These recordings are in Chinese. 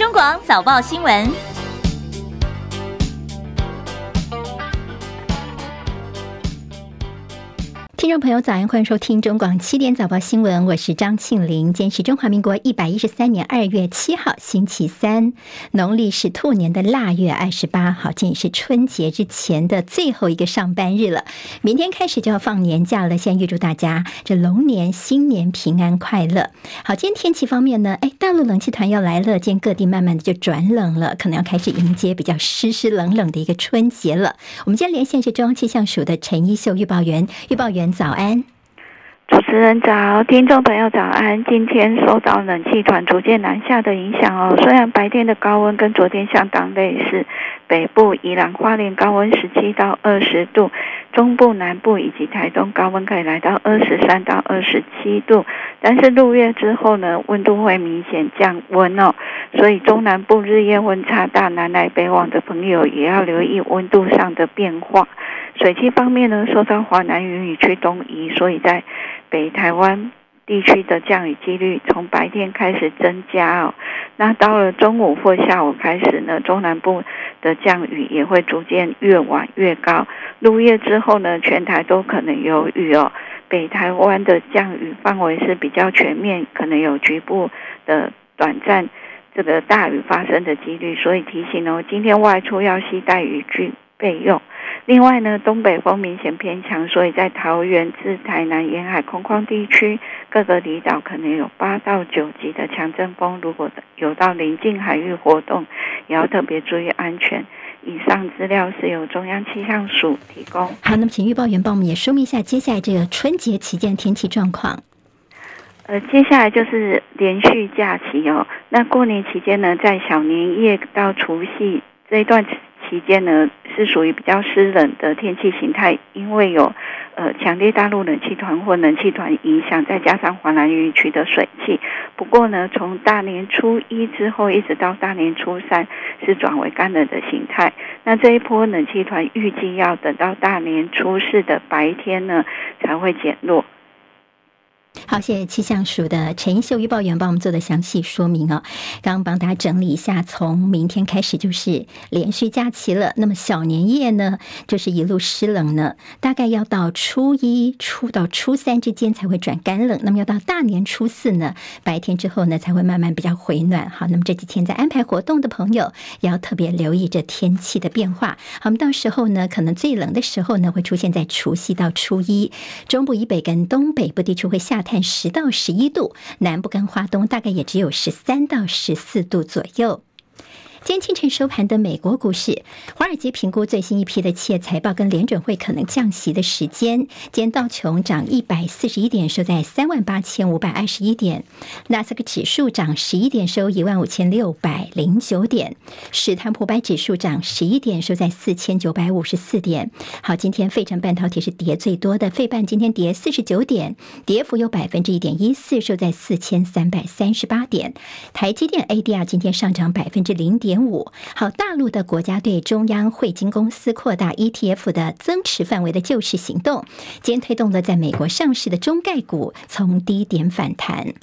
中广早报新闻。听众朋友，早安，欢迎收听中广七点早报新闻，我是张庆玲。今天是中华民国一百一十三年二月七号，星期三，农历是兔年的腊月二十八号，今天是春节之前的最后一个上班日了。明天开始就要放年假了，先预祝大家这龙年新年平安快乐。好，今天天气方面呢，哎，大陆冷气团要来了，今天各地慢慢的就转冷了，可能要开始迎接比较湿湿冷冷的一个春节了。我们今天连线是中央气象署的陈一秀预报员，预报员。早安，主持人早，听众朋友早安。今天受到冷气团逐渐南下的影响哦，虽然白天的高温跟昨天相当类似，北部、宜兰花莲高温十七到二十度，中部、南部以及台东高温可以来到二十三到二十七度。但是入夜之后呢，温度会明显降温哦，所以中南部日夜温差大，南来北往的朋友也要留意温度上的变化。水汽方面呢，受到华南云雨区东移，所以在北台湾地区的降雨几率从白天开始增加哦。那到了中午或下午开始呢，中南部的降雨也会逐渐越晚越高。入夜之后呢，全台都可能有雨哦。北台湾的降雨范围是比较全面，可能有局部的短暂这个大雨发生的几率，所以提醒哦，今天外出要携带雨具备用。另外呢，东北风明显偏强，所以在桃园至台南沿海空旷地区，各个离岛可能有八到九级的强阵风。如果有到临近海域活动，也要特别注意安全。以上资料是由中央气象署提供。好，那么请预报员帮我们也说明一下接下来这个春节期间天气状况。呃，接下来就是连续假期哦。那过年期间呢，在小年夜到除夕这一段期间呢，是属于比较湿冷的天气形态，因为有呃强烈大陆冷气团或冷气团影响，再加上华南云区的水汽。不过呢，从大年初一之后一直到大年初三，是转为干冷的形态。那这一波冷气团预计要等到大年初四的白天呢，才会减弱。好，谢谢气象署的陈秀预报员帮我们做的详细说明哦。刚刚帮大家整理一下，从明天开始就是连续假期了。那么小年夜呢，就是一路湿冷呢，大概要到初一、初到初三之间才会转干冷。那么要到大年初四呢，白天之后呢，才会慢慢比较回暖。好，那么这几天在安排活动的朋友，也要特别留意这天气的变化。好，我们到时候呢，可能最冷的时候呢，会出现在除夕到初一，中部以北跟东北部地区会下。看十到十一度，南部跟华东大概也只有十三到十四度左右。今天清晨收盘的美国股市，华尔街评估最新一批的企业财报跟联准会可能降息的时间。今天道琼涨一百四十一点，收在三万八千五百二十一点；纳斯克指数涨十一点，收一万五千六百零九点；史坦普白指数涨十一点，收在四千九百五十四点。好，今天费城半导体是跌最多的，费半今天跌四十九点，跌幅有百分之一点一四，收在四千三百三十八点。台积电 ADR 今天上涨百分之零点。点五好，大陆的国家对中央汇金公司扩大 ETF 的增持范围的救市行动，兼推动了在美国上市的中概股从低点反弹。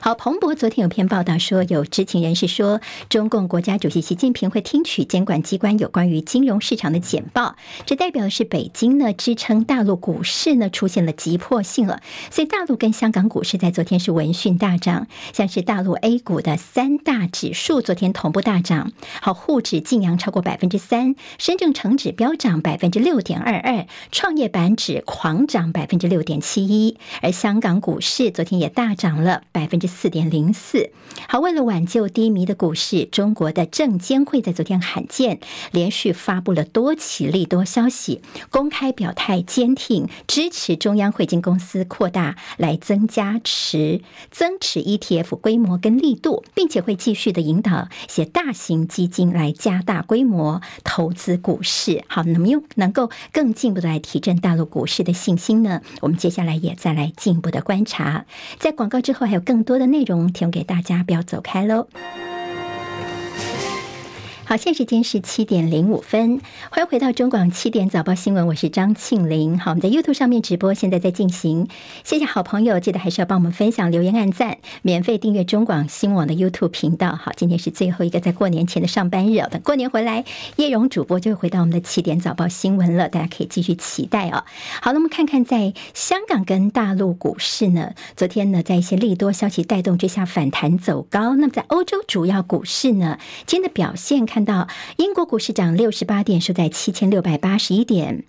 好，彭博昨天有篇报道说，有知情人士说，中共国家主席习近平会听取监管机关有关于金融市场的简报，这代表的是北京呢支撑大陆股市呢出现了急迫性了，所以大陆跟香港股市在昨天是闻讯大涨，像是大陆 A 股的三大指数昨天同步大涨，好，沪指劲扬超过百分之三，深证成指飙涨百分之六点二二，创业板指狂涨百分之六点七一，而香港股市昨天也大涨了百分之四点零四。好，为了挽救低迷的股市，中国的证监会在昨天罕见连续发布了多起利多消息，公开表态坚挺支持中央汇金公司扩大来增加持增持 ETF 规模跟力度，并且会继续的引导一些大型基金来加大规模投资股市。好，那么又能够更进一步的来提振大陆股市的信心呢？我们接下来也再来进一步的观察，在广告之后还有更多的内容提供给大家，不要走开喽。好，现在时间是七点零五分，欢迎回到中广七点早报新闻，我是张庆玲。好，我们在 YouTube 上面直播，现在在进行。谢谢好朋友，记得还是要帮我们分享、留言、按赞，免费订阅中广新闻网的 YouTube 频道。好，今天是最后一个在过年前的上班日，等过年回来，叶荣主播就会回到我们的七点早报新闻了，大家可以继续期待哦。好，那么看看在香港跟大陆股市呢，昨天呢，在一些利多消息带动之下反弹走高。那么在欧洲主要股市呢，今天的表现看。看到英国股市涨六十八点，收在七千六百八十一点。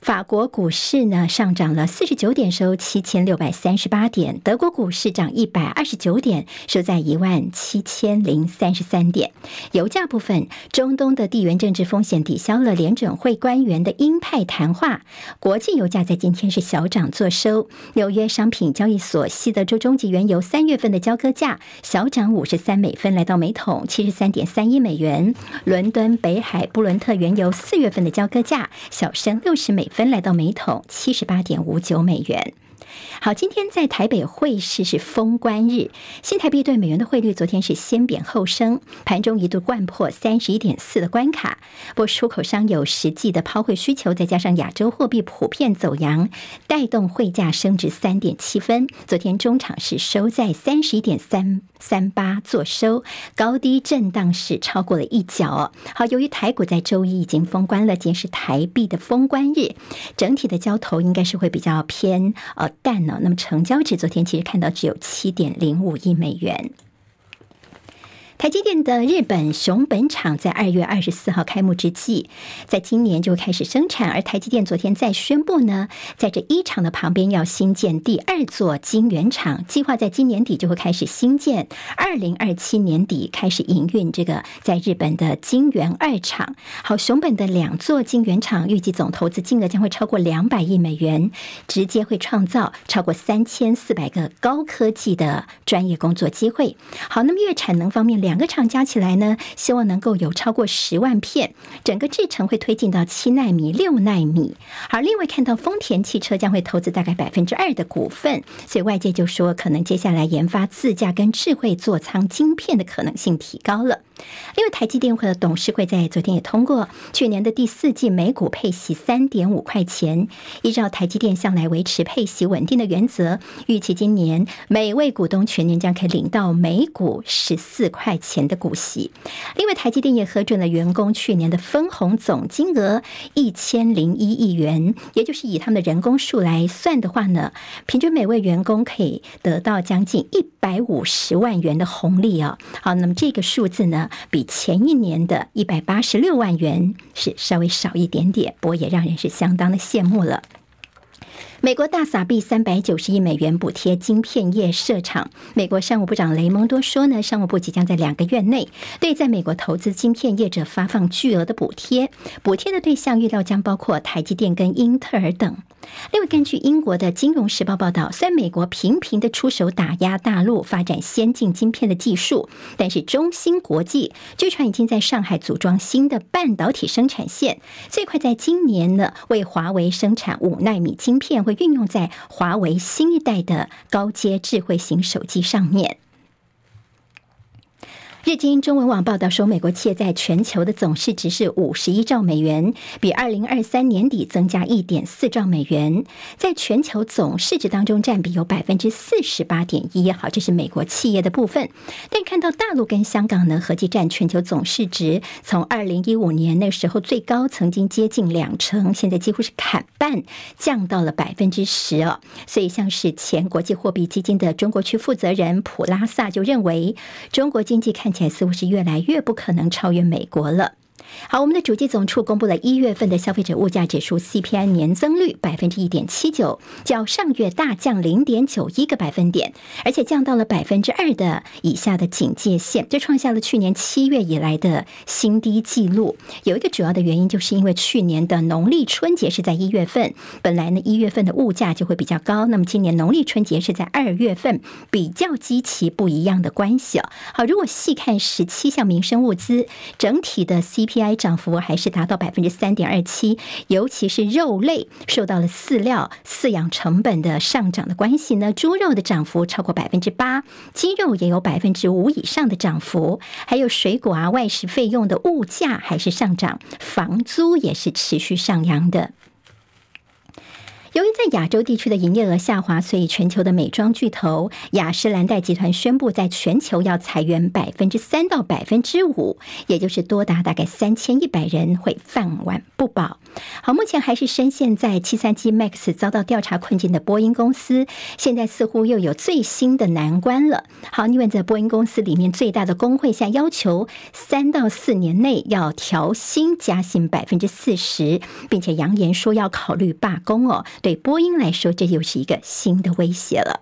法国股市呢，上涨了四十九点，收七千六百三十八点；德国股市涨一百二十九点，收在一万七千零三十三点。油价部分，中东的地缘政治风险抵消了联准会官员的鹰派谈话，国际油价在今天是小涨作收。纽约商品交易所西德州中级原油三月份的交割价小涨五十三美分，来到每桶七十三点三一美元。伦敦北海布伦特原油四月份的交割价小升六十美。分来到每桶七十八点五九美元。好，今天在台北汇市是封关日，新台币对美元的汇率昨天是先贬后升，盘中一度掼破三十一点四的关卡。不过出口商有实际的抛汇需求，再加上亚洲货币普遍走扬，带动汇价升值三点七分。昨天中场是收在三十一点三三八做收，高低震荡是超过了一角。好，由于台股在周一已经封关了，今天是台币的封关日，整体的交投应该是会比较偏呃。那么成交值昨天其实看到只有七点零五亿美元。台积电的日本熊本厂在二月二十四号开幕之际，在今年就开始生产。而台积电昨天再宣布呢，在这一厂的旁边要新建第二座晶圆厂，计划在今年底就会开始新建，二零二七年底开始营运这个在日本的晶圆二厂。好，熊本的两座晶圆厂预计总投资金额将会超过两百亿美元，直接会创造超过三千四百个高科技的专业工作机会。好，那么月产能方面两。两个厂加起来呢，希望能够有超过十万片，整个制程会推进到七纳米、六纳米。而另外看到丰田汽车将会投资大概百分之二的股份，所以外界就说，可能接下来研发自驾跟智慧座舱晶片的可能性提高了。另外，台积电会的董事会在昨天也通过去年的第四季每股配息三点五块钱，依照台积电向来维持配息稳定的原则，预期今年每位股东全年将可以领到每股十四块钱的股息。另外，台积电也核准了员工去年的分红总金额一千零一亿元，也就是以他们的人工数来算的话呢，平均每位员工可以得到将近一百五十万元的红利啊。好，那么这个数字呢，比前一年的一百八十六万元是稍微少一点点，不过也让人是相当的羡慕了。美国大撒币三百九十亿美元补贴晶片业设厂。美国商务部长雷蒙多说呢，商务部即将在两个月内对在美国投资晶片业者发放巨额的补贴，补贴的对象预料将包括台积电跟英特尔等。另外，根据英国的《金融时报》报道，虽然美国频频的出手打压大陆发展先进晶片的技术，但是中芯国际据传已经在上海组装新的半导体生产线，最快在今年呢为华为生产五奈米晶片。会运用在华为新一代的高阶智慧型手机上面。日经中文网报道说，美国企业在全球的总市值是五十一兆美元，比二零二三年底增加一点四兆美元，在全球总市值当中占比有百分之四十八点一。好，这是美国企业的部分。但看到大陆跟香港呢，合计占全球总市值，从二零一五年那时候最高曾经接近两成，现在几乎是砍半，降到了百分之十哦。所以，像是前国际货币基金的中国区负责人普拉萨就认为，中国经济看。看起来似乎是越来越不可能超越美国了。好，我们的主计总处公布了一月份的消费者物价指数 CPI 年增率百分之一点七九，较上月大降零点九一个百分点，而且降到了百分之二的以下的警戒线，这创下了去年七月以来的新低纪录。有一个主要的原因，就是因为去年的农历春节是在一月份，本来呢一月份的物价就会比较高，那么今年农历春节是在二月份，比较极其不一样的关系哦。好，如果细看十七项民生物资整体的 CPI。P I 涨幅还是达到百分之三点二七，尤其是肉类受到了饲料饲养成本的上涨的关系呢，猪肉的涨幅超过百分之八，鸡肉也有百分之五以上的涨幅，还有水果啊、外食费用的物价还是上涨，房租也是持续上扬的。由于在亚洲地区的营业额下滑，所以全球的美妆巨头雅诗兰黛集团宣布，在全球要裁员百分之三到百分之五，也就是多达大概三千一百人会饭碗不保。好，目前还是深陷在七三七 MAX 遭到调查困境的波音公司，现在似乎又有最新的难关了。好，因为在波音公司里面最大的工会下要求三到四年内要调薪加薪百分之四十，并且扬言说要考虑罢工哦。对对波音来说，这又是一个新的威胁了。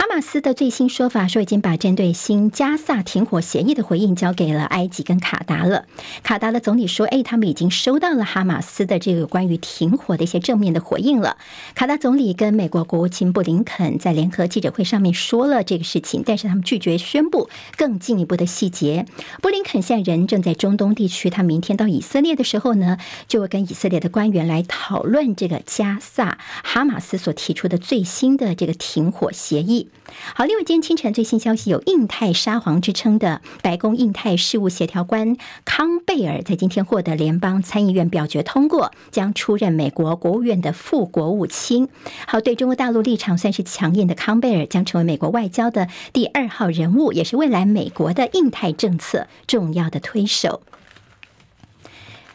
哈马斯的最新说法说，已经把针对新加萨停火协议的回应交给了埃及跟卡达了。卡达的总理说：“哎，他们已经收到了哈马斯的这个关于停火的一些正面的回应了。”卡达总理跟美国国务卿布林肯在联合记者会上面说了这个事情，但是他们拒绝宣布更进一步的细节。布林肯现在人正在中东地区，他明天到以色列的时候呢，就会跟以色列的官员来讨论这个加萨哈马斯所提出的最新的这个停火协议。好，另外今天清晨最新消息，有“印太沙皇”之称的白宫印太事务协调官康贝尔，在今天获得联邦参议院表决通过，将出任美国国务院的副国务卿。好，对中国大陆立场算是强硬的康贝尔，将成为美国外交的第二号人物，也是未来美国的印太政策重要的推手。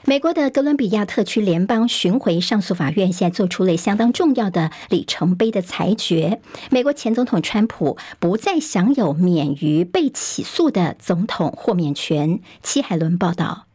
美国的哥伦比亚特区联邦巡回上诉法院现在做出了相当重要的里程碑的裁决，美国前总统川普不再享有免于被起诉的总统豁免权。七海伦报道。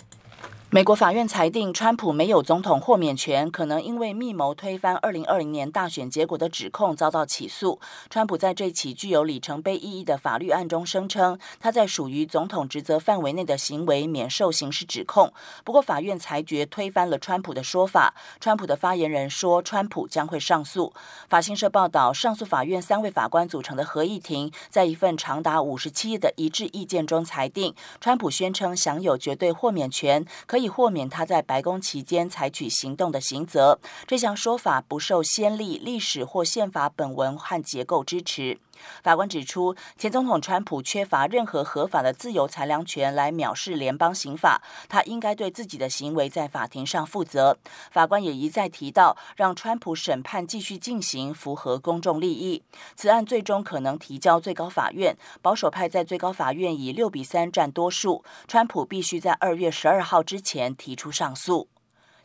美国法院裁定，川普没有总统豁免权，可能因为密谋推翻二零二零年大选结果的指控遭到起诉。川普在这起具有里程碑意义的法律案中声称，他在属于总统职责范围内的行为免受刑事指控。不过，法院裁决推翻了川普的说法。川普的发言人说，川普将会上诉。法新社报道，上诉法院三位法官组成的合议庭在一份长达五十七页的一致意见中裁定，川普宣称享有绝对豁免权，可以豁免他在白宫期间采取行动的刑责，这项说法不受先例、历史或宪法本文和结构支持。法官指出，前总统川普缺乏任何合法的自由裁量权来藐视联邦刑法，他应该对自己的行为在法庭上负责。法官也一再提到，让川普审判继续进行符合公众利益。此案最终可能提交最高法院，保守派在最高法院以六比三占多数，川普必须在二月十二号之前提出上诉。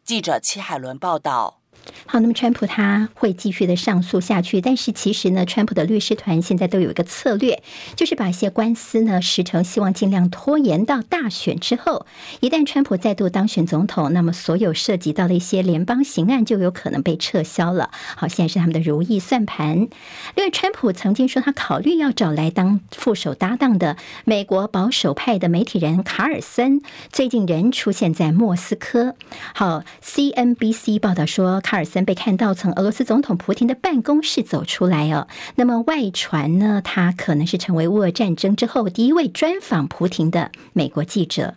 记者戚海伦报道。好，那么川普他会继续的上诉下去，但是其实呢，川普的律师团现在都有一个策略，就是把一些官司呢时程希望尽量拖延到大选之后。一旦川普再度当选总统，那么所有涉及到的一些联邦刑案就有可能被撤销了。好，现在是他们的如意算盘。另外，川普曾经说他考虑要找来当副手搭档的美国保守派的媒体人卡尔森，最近人出现在莫斯科。好，CNBC 报道说卡。尔森被看到从俄罗斯总统普廷的办公室走出来哦，那么外传呢，他可能是成为乌俄战争之后第一位专访普廷的美国记者。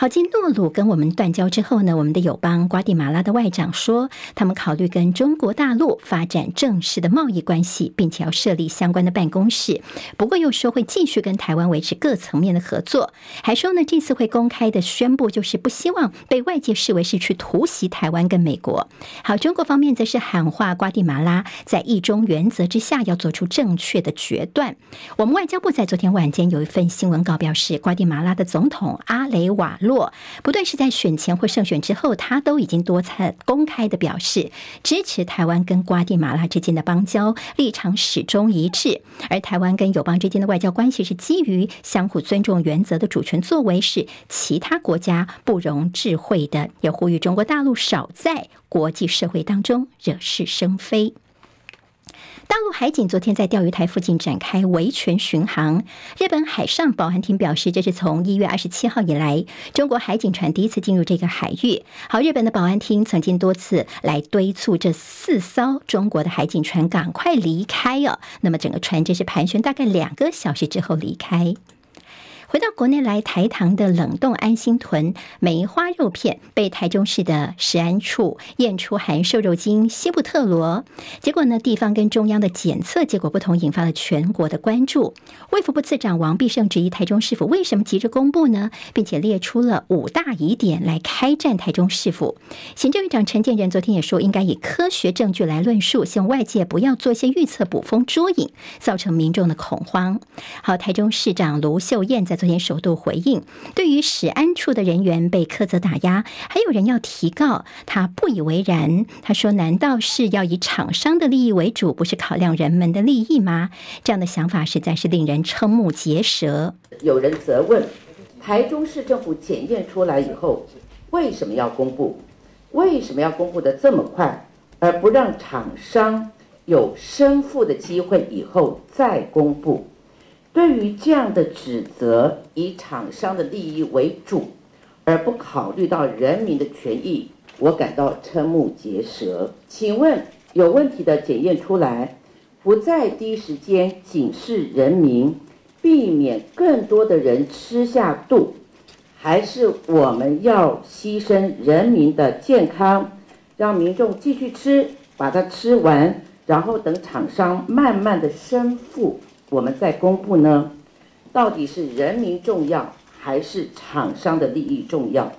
好，继诺鲁跟我们断交之后呢，我们的友邦瓜地马拉的外长说，他们考虑跟中国大陆发展正式的贸易关系，并且要设立相关的办公室。不过又说会继续跟台湾维持各层面的合作，还说呢，这次会公开的宣布，就是不希望被外界视为是去突袭台湾跟美国。好，中国方面则是喊话瓜地马拉，在一中原则之下要做出正确的决断。我们外交部在昨天晚间有一份新闻稿表示，瓜地马拉的总统阿雷瓦。落，不论是在选前或胜选之后，他都已经多次公开的表示支持台湾跟瓜地马拉之间的邦交，立场始终一致。而台湾跟友邦之间的外交关系是基于相互尊重原则的主权作为，是其他国家不容置喙的。也呼吁中国大陆少在国际社会当中惹是生非。大陆海警昨天在钓鱼台附近展开维权巡航。日本海上保安厅表示，这是从一月二十七号以来，中国海警船第一次进入这个海域。好，日本的保安厅曾经多次来敦促这四艘中国的海警船赶快离开哦。那么整个船只是盘旋大概两个小时之后离开。回到国内来，台糖的冷冻安心屯梅花肉片被台中市的食安处验出含瘦肉精西布特罗，结果呢，地方跟中央的检测结果不同，引发了全国的关注。卫福部次长王必胜质疑台中市府为什么急着公布呢？并且列出了五大疑点来开战台中市府。行政院长陈建仁昨天也说，应该以科学证据来论述，希望外界不要做一些预测、捕风捉影，造成民众的恐慌。好，台中市长卢秀燕在昨天首度回应，对于食安处的人员被苛责打压，还有人要提告，他不以为然。他说：“难道是要以厂商的利益为主，不是考量人们的利益吗？”这样的想法实在是令人瞠目结舌。有人责问，台中市政府检验出来以后，为什么要公布？为什么要公布的这么快，而不让厂商有申复的机会以后再公布？对于这样的指责，以厂商的利益为主，而不考虑到人民的权益，我感到瞠目结舌。请问，有问题的检验出来，不在第一时间警示人民，避免更多的人吃下肚，还是我们要牺牲人民的健康，让民众继续吃，把它吃完，然后等厂商慢慢的申复？我们再公布呢，到底是人民重要还是厂商的利益重要？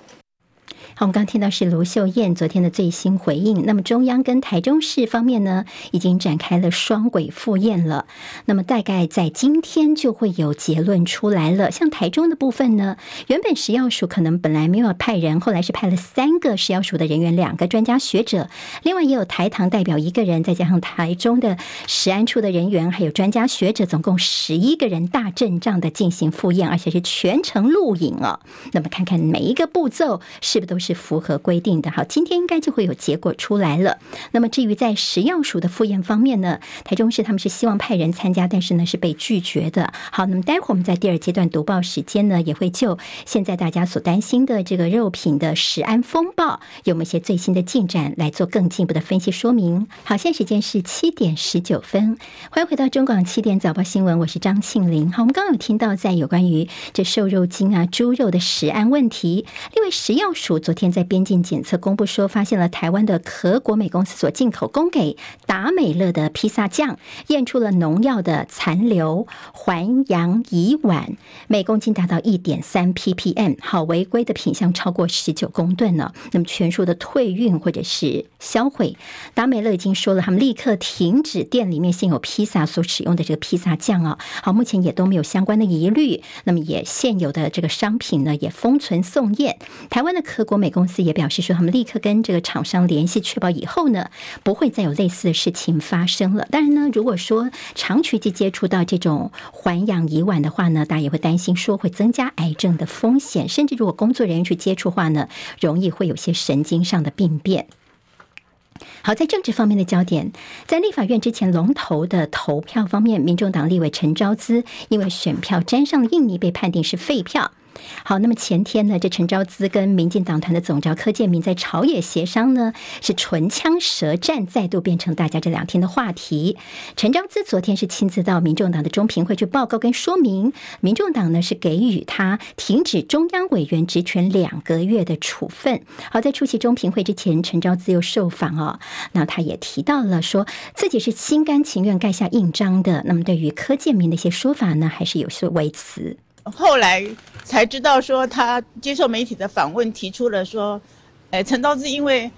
我们刚听到是卢秀燕昨天的最新回应。那么中央跟台中市方面呢，已经展开了双轨复验了。那么大概在今天就会有结论出来了。像台中的部分呢，原本食药署可能本来没有派人，后来是派了三个食药署的人员，两个专家学者，另外也有台糖代表一个人，再加上台中的食安处的人员，还有专家学者，总共十一个人大阵仗的进行复验，而且是全程录影哦。那么看看每一个步骤是不是都是。是符合规定的。好，今天应该就会有结果出来了。那么至于在食药署的复验方面呢，台中市他们是希望派人参加，但是呢是被拒绝的。好，那么待会儿我们在第二阶段读报时间呢，也会就现在大家所担心的这个肉品的食安风暴，有没有一些最新的进展来做更进一步的分析说明。好，现在时间是七点十九分，欢迎回到中广七点早报新闻，我是张庆玲。好，我们刚刚有听到在有关于这瘦肉精啊、猪肉的食安问题，另外食药署昨天。天在边境检测公布说，发现了台湾的可果美公司所进口供给达美乐的披萨酱，验出了农药的残留环氧乙烷，每公斤达到一点三 ppm，好，违规的品项超过十九公吨呢。那么全数的退运或者是销毁。达美乐已经说了，他们立刻停止店里面现有披萨所使用的这个披萨酱啊。好，目前也都没有相关的疑虑。那么也现有的这个商品呢，也封存送验。台湾的可果美。公司也表示说，他们立刻跟这个厂商联系，确保以后呢不会再有类似的事情发生了。当然呢，如果说长期去接触到这种环氧乙烷的话呢，大家也会担心说会增加癌症的风险，甚至如果工作人员去接触的话呢，容易会有些神经上的病变。好，在政治方面的焦点，在立法院之前龙头的投票方面，民众党立委陈昭资因为选票沾上了印泥，被判定是废票。好，那么前天呢，这陈昭姿跟民进党团的总召柯建铭在朝野协商呢，是唇枪舌战，再度变成大家这两天的话题。陈昭姿昨天是亲自到民众党的中评会去报告跟说明，民众党呢是给予他停止中央委员职权两个月的处分。好，在出席中评会之前，陈昭姿又受访哦，那他也提到了说自己是心甘情愿盖下印章的。那么对于柯建铭的一些说法呢，还是有所微词。后来才知道，说他接受媒体的访问，提出了说，哎，陈昭姿因为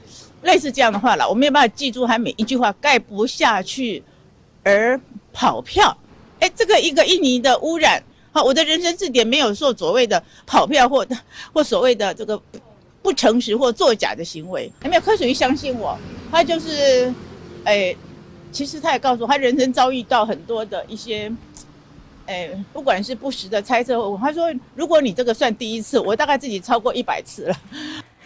类似这样的话了，我没有办法记住他每一句话，盖不下去而跑票。哎，这个一个印尼的污染，好，我的人生字典没有说所谓的跑票或或所谓的这个不诚实或作假的行为。还没有柯水相信我？他就是，哎，其实他也告诉我，他人生遭遇到很多的一些。哎，不管是不实的猜测，他说，如果你这个算第一次，我大概自己超过一百次了。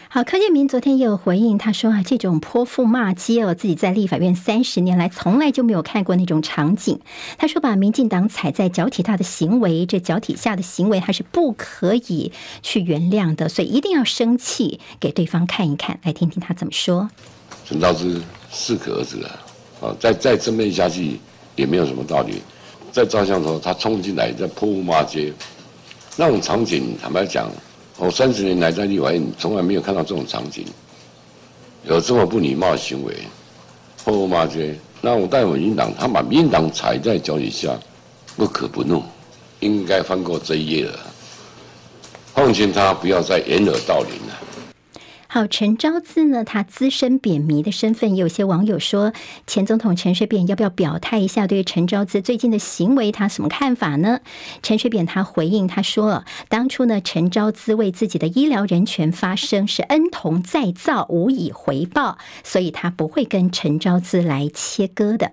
好，柯建铭昨天也有回应，他说啊，这种泼妇骂街哦，自己在立法院三十年来从来就没有看过那种场景。他说，把民进党踩在脚底下的行为，这脚底下的行为，他是不可以去原谅的，所以一定要生气给对方看一看，来听听他怎么说。陈道之适可而止啊，啊，再再争辩下去也没有什么道理。在照相的时候，他冲进来在泼妇骂街，那种场景，坦白讲，我三十年来在立法院从来没有看到这种场景，有这么不礼貌的行为。破屋骂街，那我带民进党，他把民党踩在脚底下，不可不怒，应该翻过这一页了。奉劝他不要再掩耳盗铃了。好，陈昭姿呢？他资深扁迷的身份，有些网友说，前总统陈水扁要不要表态一下，对陈昭姿最近的行为，他什么看法呢？陈水扁他回应他说，当初呢，陈昭姿为自己的医疗人权发声，是恩同再造，无以回报，所以他不会跟陈昭姿来切割的。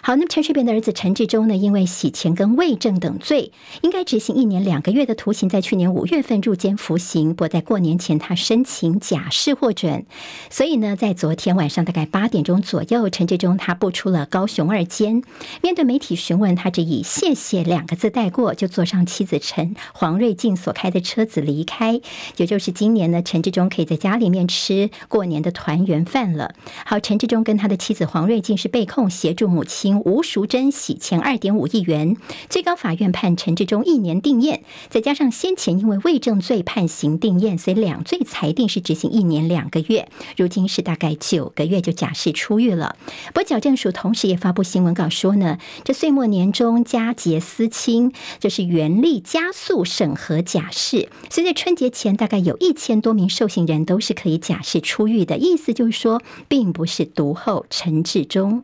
好，那么陈水扁的儿子陈志忠呢，因为洗钱跟伪证等罪，应该执行一年两个月的徒刑，在去年五月份入监服刑。不过在过年前，他申请假释获准，所以呢，在昨天晚上大概八点钟左右，陈志忠他步出了高雄二监。面对媒体询问，他只以“谢谢”两个字带过，就坐上妻子陈黄瑞静所开的车子离开。也就是今年呢，陈志忠可以在家里面吃过年的团圆饭了。好，陈志忠跟他的妻子黄瑞静是被控协助母亲。吴淑珍洗钱二点五亿元，最高法院判陈志忠一年定谳，再加上先前因为伪证罪判刑定谳，所以两罪裁定是执行一年两个月，如今是大概九个月就假释出狱了。不过矫正署同时也发布新闻稿说呢，这岁末年终佳节思亲，这是原力加速审核假释，所以在春节前大概有一千多名受刑人都是可以假释出狱的，意思就是说，并不是独后陈志忠。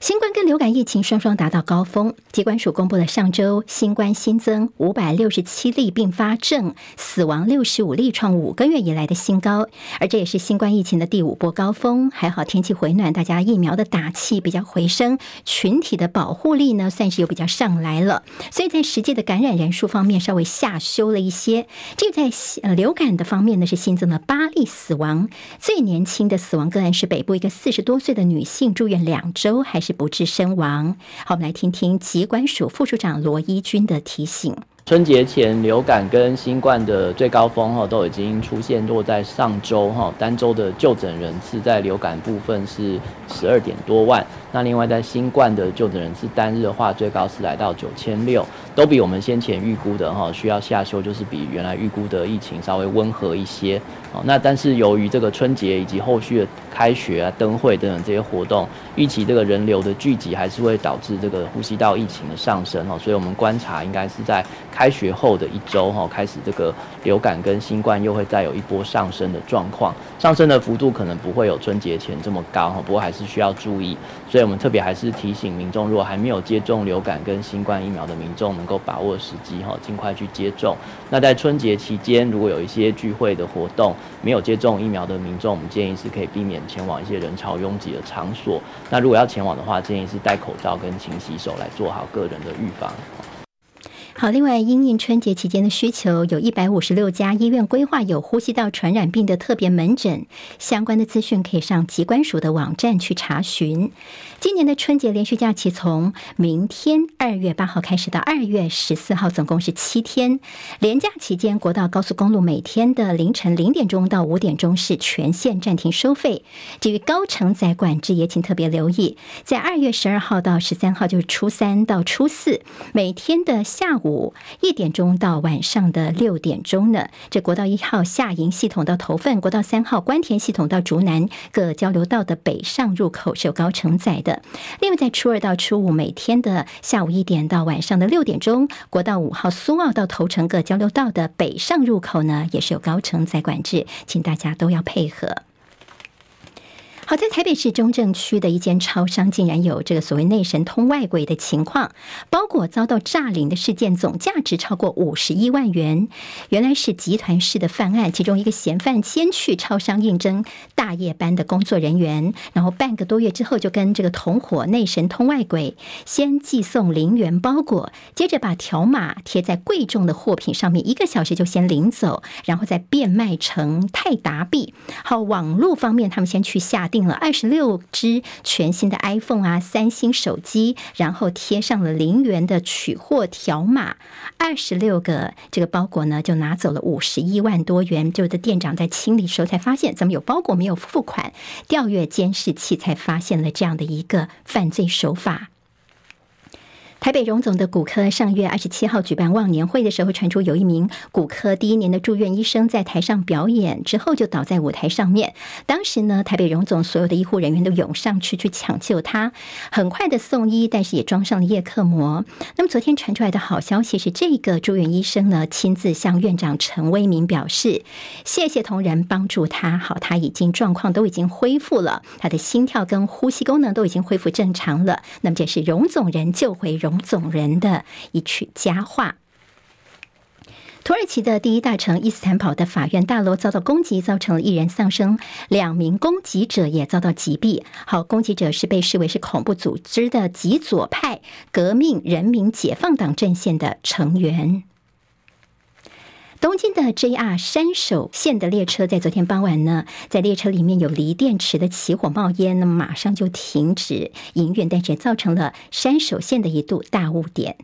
新冠跟流感疫情双双达到高峰，疾管署公布了上周新冠新增五百六十七例并发症，死亡六十五例，创五个月以来的新高。而这也是新冠疫情的第五波高峰。还好天气回暖，大家疫苗的打气比较回升，群体的保护力呢算是又比较上来了。所以在实际的感染人数方面稍微下修了一些。这个在流感的方面呢是新增了八例死亡，最年轻的死亡个案是北部一个四十多岁的女性，住院两周还是。是不治身亡。好，我们来听听疾管署副署长罗一军的提醒。春节前，流感跟新冠的最高峰哈都已经出现，落在上周哈单周的就诊人次，在流感部分是十二点多万。那另外在新冠的就诊人次单日的话，最高是来到九千六，都比我们先前预估的哈需要下修，就是比原来预估的疫情稍微温和一些。哦，那但是由于这个春节以及后续的开学啊、灯会等等这些活动，预期这个人流的聚集还是会导致这个呼吸道疫情的上升哦，所以我们观察应该是在。开学后的一周哈，开始这个流感跟新冠又会再有一波上升的状况，上升的幅度可能不会有春节前这么高哈，不过还是需要注意。所以我们特别还是提醒民众，如果还没有接种流感跟新冠疫苗的民众，能够把握时机哈，尽快去接种。那在春节期间，如果有一些聚会的活动，没有接种疫苗的民众，我们建议是可以避免前往一些人潮拥挤的场所。那如果要前往的话，建议是戴口罩跟勤洗手，来做好个人的预防。好，另外，因应春节期间的需求，有一百五十六家医院规划有呼吸道传染病的特别门诊，相关的资讯可以上疾管署的网站去查询。今年的春节连续假期从明天二月八号开始到二月十四号，总共是七天。连假期间，国道高速公路每天的凌晨零点钟到五点钟是全线暂停收费。至于高承载管制，也请特别留意，在二月十二号到十三号，就是初三到初四，每天的下午。五一点钟到晚上的六点钟呢，这国道一号下营系统到头份，国道三号关田系统到竹南各交流道的北上入口是有高承载的。另外，在初二到初五每天的下午一点到晚上的六点钟，国道五号苏澳到头城各交流道的北上入口呢，也是有高承载管制，请大家都要配合。好在台北市中正区的一间超商，竟然有这个所谓内神通外鬼的情况，包裹遭到诈领的事件，总价值超过五十一万元。原来是集团式的犯案，其中一个嫌犯先去超商应征大夜班的工作人员，然后半个多月之后就跟这个同伙内神通外鬼，先寄送零元包裹，接着把条码贴在贵重的货品上面，一个小时就先领走，然后再变卖成泰达币。好，网络方面他们先去下订。订了二十六只全新的 iPhone 啊，三星手机，然后贴上了零元的取货条码，二十六个这个包裹呢，就拿走了五十一万多元。就的店长在清理时候才发现，怎么有包裹没有付款？调阅监视器才发现了这样的一个犯罪手法。台北荣总的骨科上月二十七号举办忘年会的时候，传出有一名骨科第一年的住院医生在台上表演之后就倒在舞台上面。当时呢，台北荣总所有的医护人员都涌上去去抢救他，很快的送医，但是也装上了叶克膜。那么昨天传出来的好消息是，这个住院医生呢亲自向院长陈威明表示，谢谢同仁帮助他，好，他已经状况都已经恢复了，他的心跳跟呼吸功能都已经恢复正常了。那么这是荣总人救回荣。总人的一曲佳话。土耳其的第一大城伊斯坦堡的法院大楼遭到攻击，造成了一人丧生，两名攻击者也遭到击毙。好，攻击者是被视为是恐怖组织的极左派革命人民解放党阵线的成员。东京的 JR 山手线的列车在昨天傍晚呢，在列车里面有锂电池的起火冒烟，那么马上就停止营运，但是造成了山手线的一度大误点。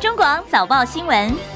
中广早报新闻。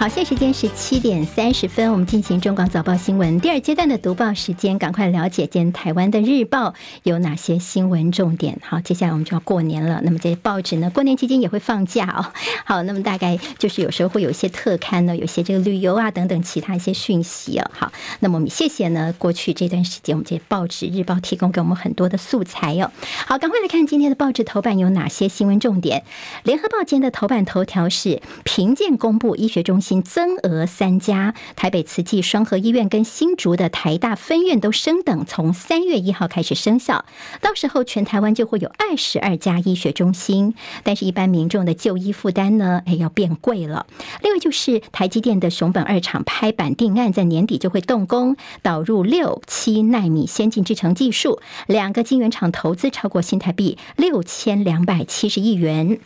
好，现在时间是七点三十分，我们进行中广早报新闻第二阶段的读报时间，赶快了解今天台湾的日报有哪些新闻重点。好，接下来我们就要过年了，那么这些报纸呢，过年期间也会放假哦。好，那么大概就是有时候会有一些特刊呢，有些这个旅游啊等等其他一些讯息哦。好，那么我们谢谢呢，过去这段时间我们这些报纸日报提供给我们很多的素材哦。好，赶快来看今天的报纸头版有哪些新闻重点。联合报今天的头版头条是评鉴公布医学中心。增额三家，台北慈济双和医院跟新竹的台大分院都升等，从三月一号开始生效。到时候全台湾就会有二十二家医学中心，但是一般民众的就医负担呢，哎，要变贵了。另外就是台积电的熊本二厂拍板定案，在年底就会动工，导入六七纳米先进制程技术，两个晶圆厂投资超过新台币六千两百七十亿元。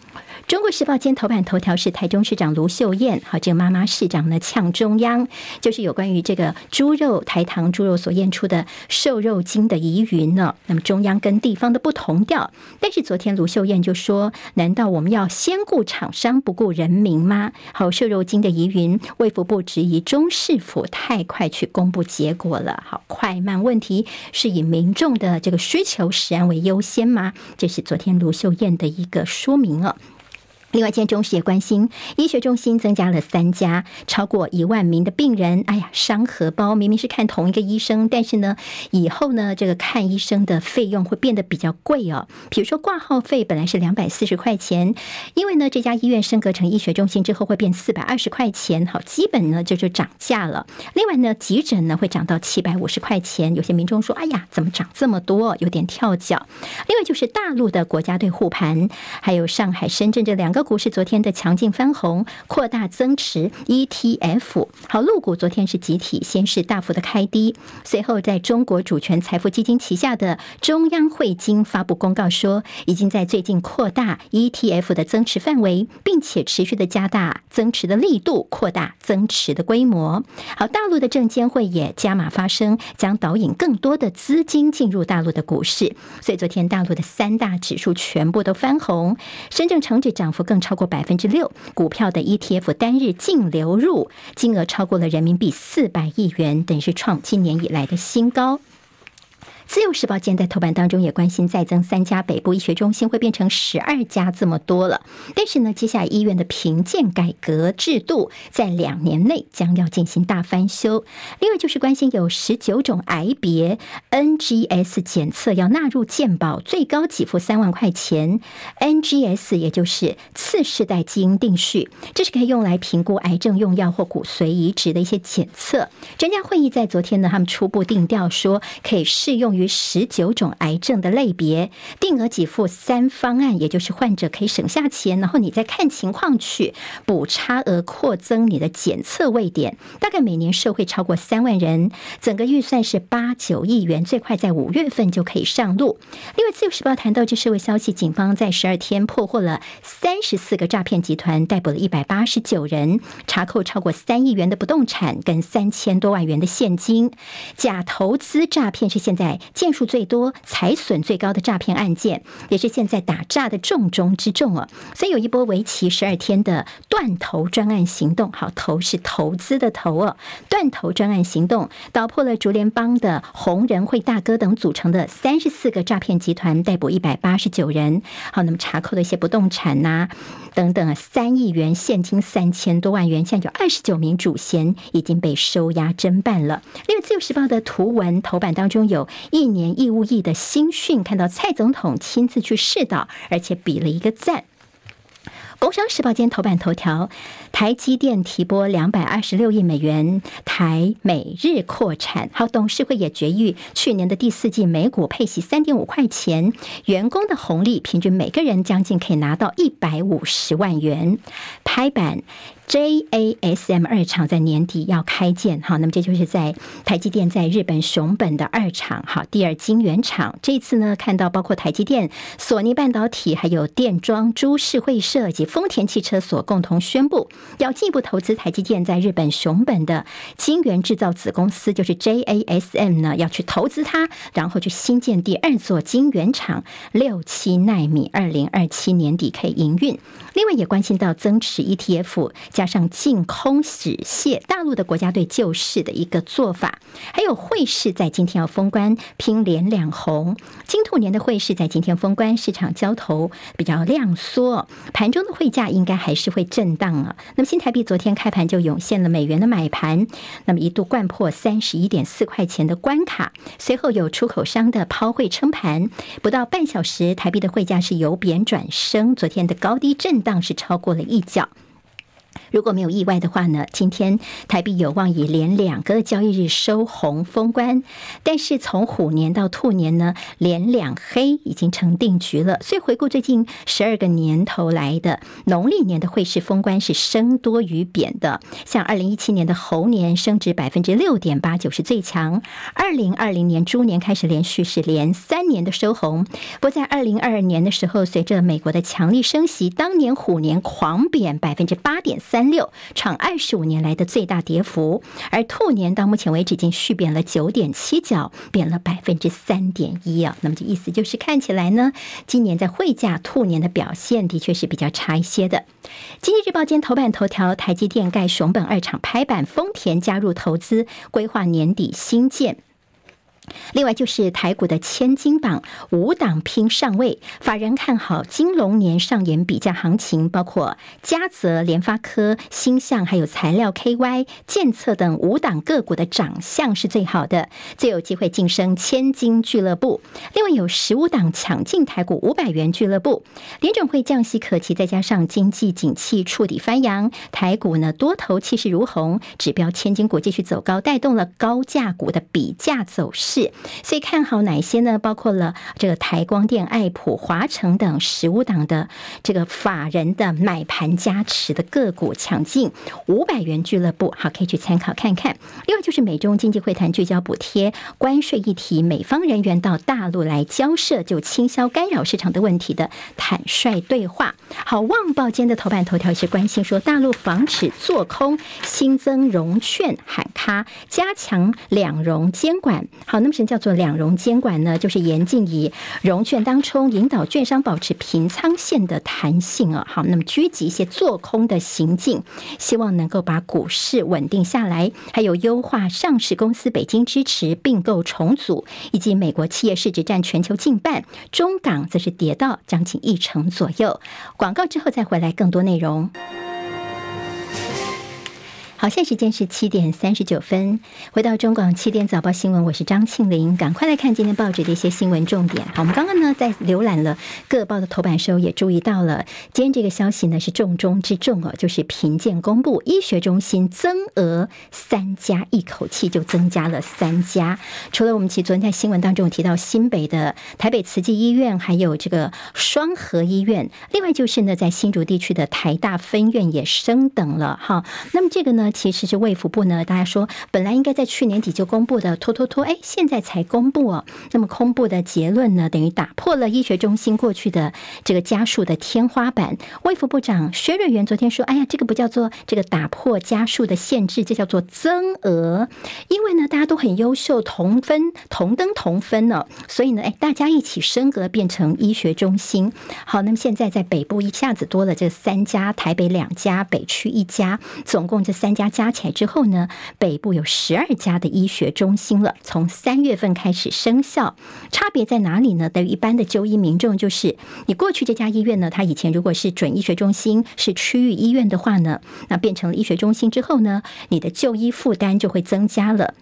中国时报今天头版头条是台中市长卢秀燕，好，这个妈妈市长呢呛中央，就是有关于这个猪肉台糖猪肉所验出的瘦肉精的疑云呢。那么中央跟地方的不同调，但是昨天卢秀燕就说：难道我们要先顾厂商不顾人民吗？好，瘦肉精的疑云，卫福部质疑中市府太快去公布结果了。好，快慢问题是以民众的这个需求食安为优先吗？这是昨天卢秀燕的一个说明了。另外，今天中时也关心，医学中心增加了三家，超过一万名的病人。哎呀，伤荷包，明明是看同一个医生，但是呢，以后呢，这个看医生的费用会变得比较贵哦。比如说挂号费本来是两百四十块钱，因为呢，这家医院升格成医学中心之后会变四百二十块钱，好，基本呢就就涨价了。另外呢，急诊呢会涨到七百五十块钱。有些民众说，哎呀，怎么涨这么多？有点跳脚。另外就是大陆的国家队护盘，还有上海、深圳这两个。股市昨天的强劲翻红，扩大增持 ETF。好，陆股昨天是集体先是大幅的开低，随后在中国主权财富基金旗下的中央汇金发布公告说，已经在最近扩大 ETF 的增持范围，并且持续的加大增持的力度，扩大增持的规模。好，大陆的证监会也加码发声，将导引更多的资金进入大陆的股市。所以昨天大陆的三大指数全部都翻红，深证成指涨幅更。超过百分之六，股票的 ETF 单日净流入金额超过了人民币四百亿元，等于是创今年以来的新高。自由时报今天在头版当中也关心再增三家北部医学中心会变成十二家这么多了，但是呢，接下来医院的评鉴改革制度在两年内将要进行大翻修。另外就是关心有十九种癌别 NGS 检测要纳入健保，最高给付三万块钱。NGS 也就是次世代基因定序，这是可以用来评估癌症用药或骨髓移植的一些检测。专家会议在昨天呢，他们初步定调说可以适用。于十九种癌症的类别，定额给付三方案，也就是患者可以省下钱，然后你再看情况去补差额扩增你的检测位点，大概每年社会超过三万人，整个预算是八九亿元，最快在五月份就可以上路。另外，自由时报谈到这社会消息，警方在十二天破获了三十四个诈骗集团，逮捕了一百八十九人，查扣超过三亿元的不动产跟三千多万元的现金。假投资诈骗是现在。件数最多、财损最高的诈骗案件，也是现在打诈的重中之重哦。所以有一波为期十二天的断头专案行动，好，头是投资的头哦，断头专案行动，捣破了竹联帮的红人会大哥等组成的三十四个诈骗集团，逮捕一百八十九人。好，那么查扣的一些不动产呐、啊，等等，三亿元现金三千多万元，现在有二十九名主嫌已经被收押侦办了。另外，《自由时报》的图文头版当中有一年义务役的新训，看到蔡总统亲自去试导，而且比了一个赞。《工商时报》今天头版头条：台积电提拨两百二十六亿美元，台美日扩产。好，董事会也决议，去年的第四季每股配息三点五块钱，员工的红利平均每个人将近可以拿到一百五十万元。拍板。JASM 二厂在年底要开建，好，那么这就是在台积电在日本熊本的二厂，好，第二晶圆厂。这次呢，看到包括台积电、索尼半导体、还有电装、株式会社及丰田汽车所共同宣布，要进一步投资台积电在日本熊本的晶圆制造子公司，就是 JASM 呢，要去投资它，然后去新建第二座晶圆厂，六七奈米，二零二七年底可以营运。另外也关心到增持 ETF。加上净空止泻，大陆的国家队救市的一个做法，还有汇市在今天要封关，拼连两红。金兔年的汇市在今天封关，市场交投比较量缩，盘中的汇价应该还是会震荡啊。那么新台币昨天开盘就涌现了美元的买盘，那么一度掼破三十一点四块钱的关卡，随后有出口商的抛汇撑盘，不到半小时，台币的汇价是由贬转升，昨天的高低震荡是超过了一角。如果没有意外的话呢，今天台币有望以连两个交易日收红封关。但是从虎年到兔年呢，连两黑已经成定局了。所以回顾最近十二个年头来的农历年的汇市封关是升多于贬的。像二零一七年的猴年升值百分之六点八九是最强。二零二零年猪年开始连续是连三年的收红。不过在二零二二年的时候，随着美国的强力升息，当年虎年狂贬百分之八点三六，创二十五年来的最大跌幅，而兔年到目前为止已经续贬了九点七角，贬了百分之三点一啊。那么这意思就是看起来呢，今年在汇价兔年的表现的确是比较差一些的。经济日报今天头版头条，台积电盖熊本二厂拍板，丰田加入投资，规划年底新建。另外就是台股的千金榜五档拼上位，法人看好金龙年上演比价行情，包括嘉泽、联发科、星象，还有材料 KY、建策等五档个股的长相是最好的，最有机会晋升千金俱乐部。另外有十五档抢进台股五百元俱乐部，联准会降息可期，再加上经济景气触底翻扬，台股呢多头气势如虹，指标千金股继续走高，带动了高价股的比价走势。是，所以看好哪些呢？包括了这个台光电、爱普、华城等十五档的这个法人的买盘加持的个股抢进五百元俱乐部，好，可以去参考看看。另外就是美中经济会谈聚焦补贴关税议题，美方人员到大陆来交涉，就倾销干扰市场的问题的坦率对话。好，旺报间的头版头条是关心说，大陆防止做空，新增融券喊卡，加强两融监管。好。那么什么叫做两融监管呢？就是严禁以融券当冲，引导券商保持平仓线的弹性啊。好，那么狙击一些做空的行径，希望能够把股市稳定下来，还有优化上市公司北京支持并购重组，以及美国企业市值占全球近半，中港则是跌到将近一成左右。广告之后再回来，更多内容。好，现在时间是七点三十九分，回到中广七点早报新闻，我是张庆玲，赶快来看今天报纸的一些新闻重点。好，我们刚刚呢在浏览了各报的头版时候，也注意到了今天这个消息呢是重中之重哦，就是评鉴公布医学中心增额三家，一口气就增加了三家。除了我们其昨天在新闻当中提到新北的台北慈济医院，还有这个双和医院，另外就是呢在新竹地区的台大分院也升等了哈。那么这个呢？其实是卫福部呢，大家说本来应该在去年底就公布的，拖拖拖，哎，现在才公布哦。那么公布的结论呢，等于打破了医学中心过去的这个家数的天花板。卫福部长薛瑞元昨天说，哎呀，这个不叫做这个打破家数的限制，这叫做增额。因为呢，大家都很优秀，同分同登同分呢、哦，所以呢，哎，大家一起升格变成医学中心。好，那么现在在北部一下子多了这三家，台北两家，北区一家，总共这三家加起来之后呢，北部有十二家的医学中心了。从三月份开始生效，差别在哪里呢？对于一般的就医民众，就是你过去这家医院呢，它以前如果是准医学中心，是区域医院的话呢，那变成了医学中心之后呢，你的就医负担就会增加了。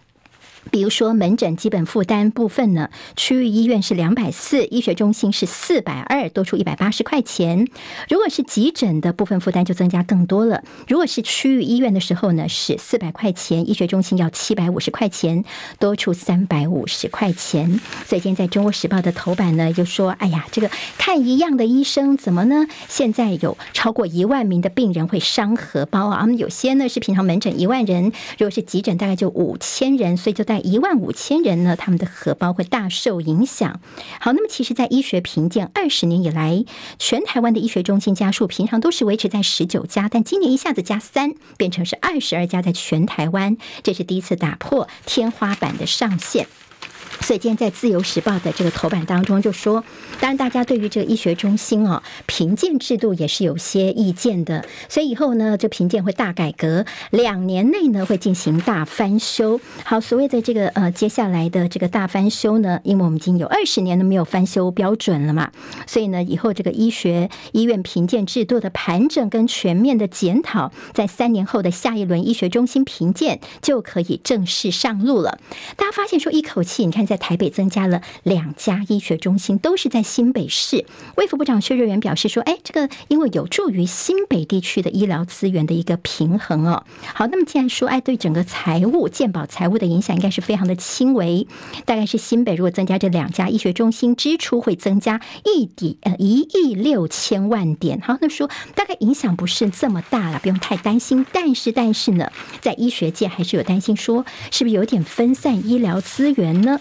比如说门诊基本负担部分呢，区域医院是两百四，医学中心是四百二，多出一百八十块钱。如果是急诊的部分负担就增加更多了。如果是区域医院的时候呢，是四百块钱，医学中心要七百五十块钱，多出三百五十块钱。所以今天在中国时报的头版呢，就说：“哎呀，这个看一样的医生怎么呢？现在有超过一万名的病人会伤荷包啊！有些呢是平常门诊一万人，如果是急诊大概就五千人，所以就。”在一万五千人呢，他们的荷包会大受影响。好，那么其实，在医学评鉴二十年以来，全台湾的医学中心家数平常都是维持在十九家，但今年一下子加三，变成是二十二家，在全台湾，这是第一次打破天花板的上限。所以今天在《自由时报》的这个头版当中就说，当然大家对于这个医学中心哦评鉴制度也是有些意见的，所以以后呢，这评鉴会大改革，两年内呢会进行大翻修。好，所谓的这个呃接下来的这个大翻修呢，因为我们已经有二十年都没有翻修标准了嘛，所以呢，以后这个医学医院评鉴制度的盘整跟全面的检讨，在三年后的下一轮医学中心评鉴就可以正式上路了。大家发现说一口气，你看。在台北增加了两家医学中心，都是在新北市。卫福部长薛瑞元表示说：“哎，这个因为有助于新北地区的医疗资源的一个平衡哦。”好，那么既然说哎，对整个财务健保财务的影响应该是非常的轻微，大概是新北如果增加这两家医学中心，支出会增加一点呃一亿六千万点。好，那说大概影响不是这么大了，不用太担心。但是但是呢，在医学界还是有担心说，是不是有点分散医疗资源呢？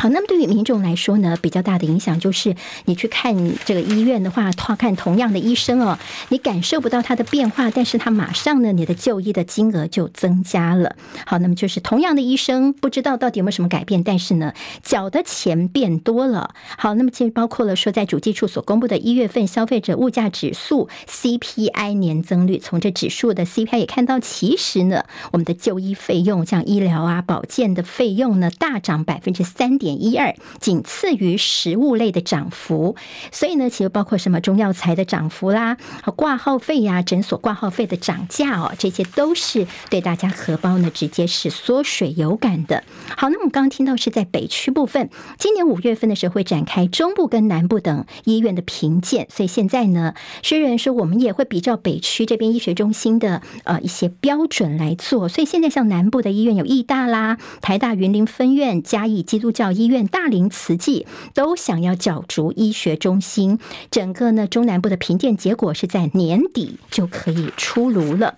好，那么对于民众来说呢，比较大的影响就是你去看这个医院的话，看同样的医生哦，你感受不到他的变化，但是他马上呢，你的就医的金额就增加了。好，那么就是同样的医生，不知道到底有没有什么改变，但是呢，缴的钱变多了。好，那么其实包括了说，在主计处所公布的一月份消费者物价指数 CPI 年增率，从这指数的 CPI 也看到，其实呢，我们的就医费用，像医疗啊、保健的费用呢，大涨百分之三点。点一二，仅次于食物类的涨幅，所以呢，其实包括什么中药材的涨幅啦，挂号费呀、诊所挂号费的涨价哦，这些都是对大家荷包呢直接是缩水有感的。好，那我们刚刚听到是在北区部分，今年五月份的时候会展开中部跟南部等医院的评鉴，所以现在呢，薛瑞元说我们也会比照北区这边医学中心的呃一些标准来做，所以现在像南部的医院有义大啦、台大云林分院、嘉义基督教医医院、大林慈济都想要角逐医学中心，整个呢中南部的评鉴结果是在年底就可以出炉了。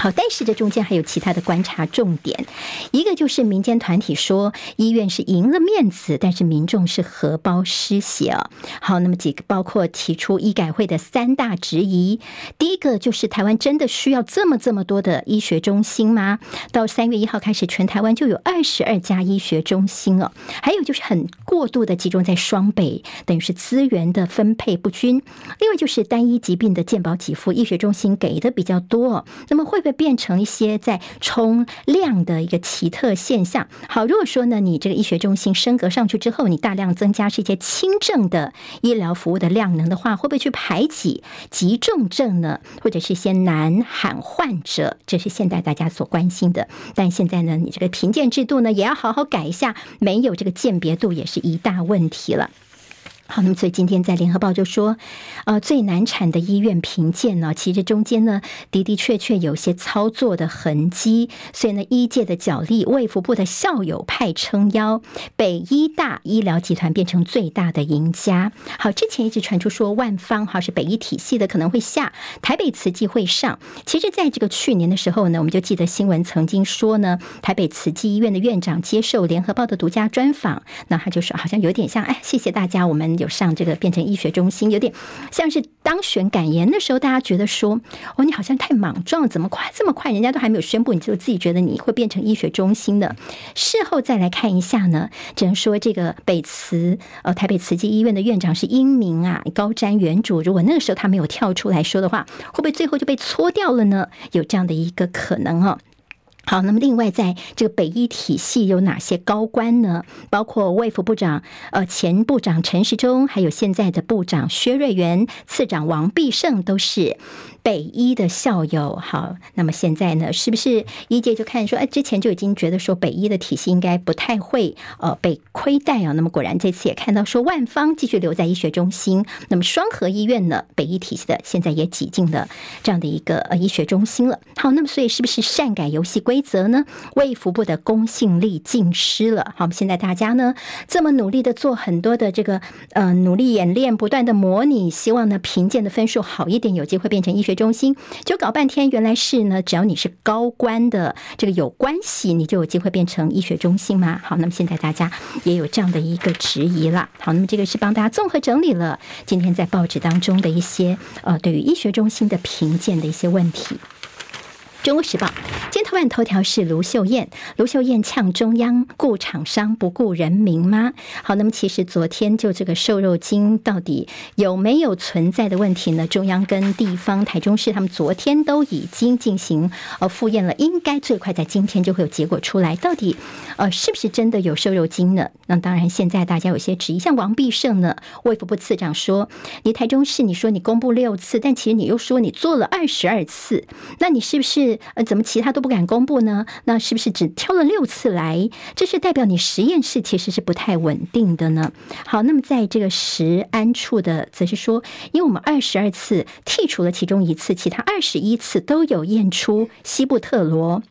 好，但是这中间还有其他的观察重点，一个就是民间团体说医院是赢了面子，但是民众是荷包失血啊。好，那么几个包括提出医改会的三大质疑，第一个就是台湾真的需要这么这么多的医学中心吗？到三月一号开始，全台湾就有二十二家医学中心哦。还有就是很过度的集中在双北，等于是资源的分配不均。另外就是单一疾病的健保给付，医学中心给的比较多，那么会不会会变成一些在冲量的一个奇特现象。好，如果说呢，你这个医学中心升格上去之后，你大量增加是一些轻症的医疗服务的量能的话，会不会去排挤急重症呢？或者是一些难喊患者？这是现在大家所关心的。但现在呢，你这个评鉴制度呢，也要好好改一下，没有这个鉴别度也是一大问题了。好，那么所以今天在联合报就说，呃，最难产的医院评鉴呢，其实中间呢的的确确有些操作的痕迹，所以呢，医界的角力，卫福部的校友派撑腰，北医大医疗集团变成最大的赢家。好，之前一直传出说万方哈是北医体系的可能会下，台北慈济会上。其实，在这个去年的时候呢，我们就记得新闻曾经说呢，台北慈济医院的院长接受联合报的独家专访，那他就说好像有点像，哎，谢谢大家，我们。有上这个变成医学中心，有点像是当选感言的时候，大家觉得说，哦，你好像太莽撞，怎么快这么快？人家都还没有宣布，你就自己觉得你会变成医学中心的。事后再来看一下呢，只能说这个北慈呃台北慈济医院的院长是英明啊，高瞻远瞩。如果那个时候他没有跳出来说的话，会不会最后就被搓掉了呢？有这样的一个可能哦。好，那么另外，在这个北医体系有哪些高官呢？包括卫副部长，呃，前部长陈时中，还有现在的部长薛瑞元，次长王必胜，都是。北医的校友，好，那么现在呢，是不是医界就看说，哎，之前就已经觉得说北医的体系应该不太会呃被亏待啊？那么果然这次也看到说万方继续留在医学中心，那么双和医院呢，北医体系的现在也挤进了这样的一个呃医学中心了。好，那么所以是不是善改游戏规则呢？卫福部的公信力尽失了。好，现在大家呢这么努力的做很多的这个呃努力演练，不断的模拟，希望呢评鉴的分数好一点，有机会变成医学。中心就搞半天，原来是呢，只要你是高官的这个有关系，你就有机会变成医学中心吗？好，那么现在大家也有这样的一个质疑了。好，那么这个是帮大家综合整理了今天在报纸当中的一些呃，对于医学中心的评鉴的一些问题。中国时报今天头版头条是卢秀燕，卢秀燕呛中央顾厂商不顾人民吗？好，那么其实昨天就这个瘦肉精到底有没有存在的问题呢？中央跟地方台中市他们昨天都已经进行呃复验了，应该最快在今天就会有结果出来，到底呃是不是真的有瘦肉精呢？那当然现在大家有些质疑，像王必胜呢，卫福部次长说，你台中市你说你公布六次，但其实你又说你做了二十二次，那你是不是？呃，怎么其他都不不敢公布呢？那是不是只挑了六次来？这是代表你实验室其实是不太稳定的呢？好，那么在这个十安处的，则是说，因为我们二十二次剔除了其中一次，其他二十一次都有验出西布特罗。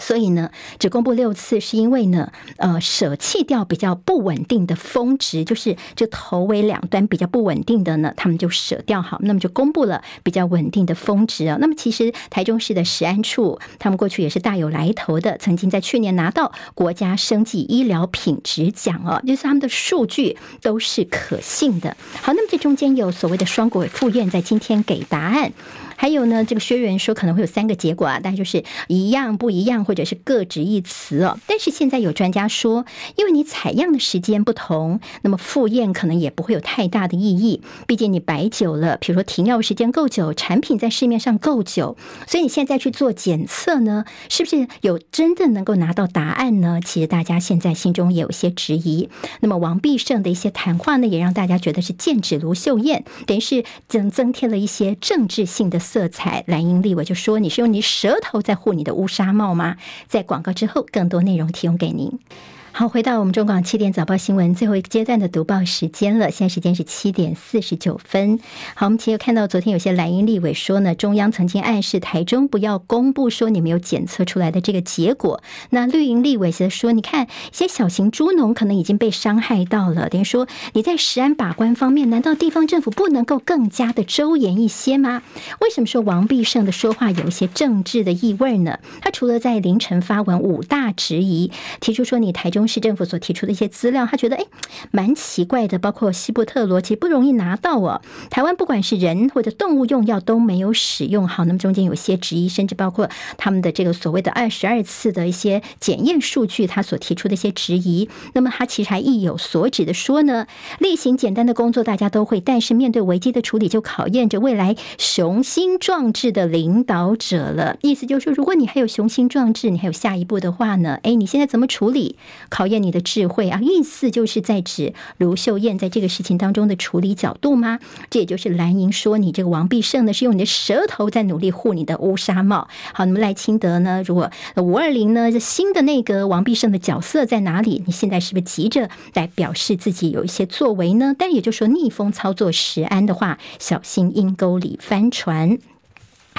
所以呢，只公布六次，是因为呢，呃，舍弃掉比较不稳定的峰值，就是这头尾两端比较不稳定的呢，他们就舍掉好，那么就公布了比较稳定的峰值啊。那么其实台中市的食安处，他们过去也是大有来头的，曾经在去年拿到国家生计医疗品质奖哦，就是他们的数据都是可信的。好，那么这中间有所谓的双轨复院，在今天给答案。还有呢，这个薛元说可能会有三个结果啊，但就是一样不一样，或者是各执一词哦。但是现在有专家说，因为你采样的时间不同，那么复验可能也不会有太大的意义。毕竟你摆久了，比如说停药时间够久，产品在市面上够久，所以你现在去做检测呢，是不是有真的能够拿到答案呢？其实大家现在心中也有些质疑。那么王必胜的一些谈话呢，也让大家觉得是剑指卢秀燕，等于是增增添了一些政治性的。色彩，蓝英立委就说：“你是用你舌头在护你的乌纱帽吗？”在广告之后，更多内容提供给您。好，回到我们中广七点早报新闻最后一个阶段的读报时间了。现在时间是七点四十九分。好，我们其实看到昨天有些蓝营立委说呢，中央曾经暗示台中不要公布说你没有检测出来的这个结果。那绿营立委则说，你看一些小型猪农可能已经被伤害到了，等于说你在食安把关方面，难道地方政府不能够更加的周延一些吗？为什么说王必胜的说话有一些政治的意味呢？他除了在凌晨发文五大质疑，提出说你台中。中市政府所提出的一些资料，他觉得哎，蛮奇怪的。包括西布特罗，其实不容易拿到哦。台湾不管是人或者动物用药都没有使用好，那么中间有些质疑，甚至包括他们的这个所谓的二十二次的一些检验数据，他所提出的一些质疑。那么他其实还意有所指的说呢，例行简单的工作大家都会，但是面对危机的处理，就考验着未来雄心壮志的领导者了。意思就是说，如果你还有雄心壮志，你还有下一步的话呢，哎，你现在怎么处理？考验你的智慧啊，意思就是在指卢秀燕在这个事情当中的处理角度吗？这也就是蓝营说你这个王必胜呢是用你的舌头在努力护你的乌纱帽。好，那么赖清德呢？如果五二零呢，新的那个王必胜的角色在哪里？你现在是不是急着来表示自己有一些作为呢？但也就是说逆风操作食安的话，小心阴沟里翻船。